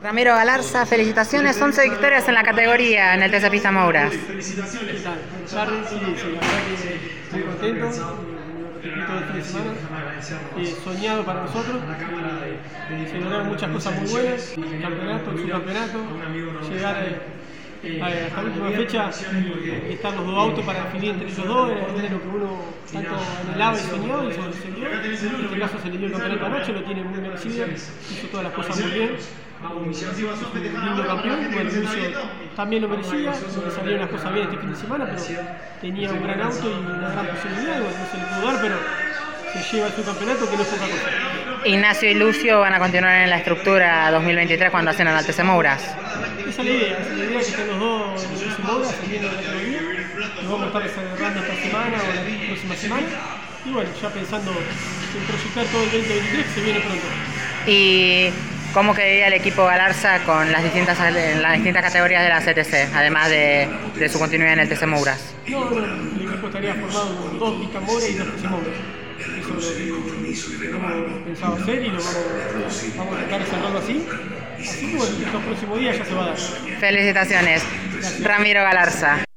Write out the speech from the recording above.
Ramiro Galarza, felicitaciones, 11 victorias en la categoría en el TC Pista Mouras. Buenas tardes, sí, la verdad que estoy contento, repito el de eh, soñado para nosotros, se lograron muchas cosas muy buenas, campeonato, subcampeonato, llegar a, hasta la última fecha, eh, estar los dos autos para definir entre ellos dos, era lo que uno tanto anhelaba y soñaba y se. En este caso se le dio el campeonato anoche, lo tiene muy merecido, hizo todas las cosas muy bien. Un lindo campeón, bueno, también lo merecía, le salieron las cosas bien este fin de semana, pero tenía un gran auto y una gran posibilidad, no se le pudo dar, pero se lleva su campeonato que no es poca cosa. Ignacio y Lucio van a continuar en la estructura 2023 cuando hacen al TC Mouras. Esa es la idea, esa es la idea que estén los dos en el Moura saliendo de la categoría. Lo vamos a estar desarrollando esta semana o la próxima semana. Y bueno, ya pensando en proyectar todo el 2023 que se viene pronto. ¿Y cómo quedaría el equipo Galarza con las distintas, las distintas categorías de la CTC, además de, de su continuidad en el TC Mouras? No, no, el equipo estaría formado por dos Pistas Moura y dos TC Moura. Eso es lo que hemos pensado hacer y lo vamos, vamos a tratar de cerrarlo así. Así que bueno, estos próximos días ya se va a dar. Felicitaciones, Ramiro Galarza.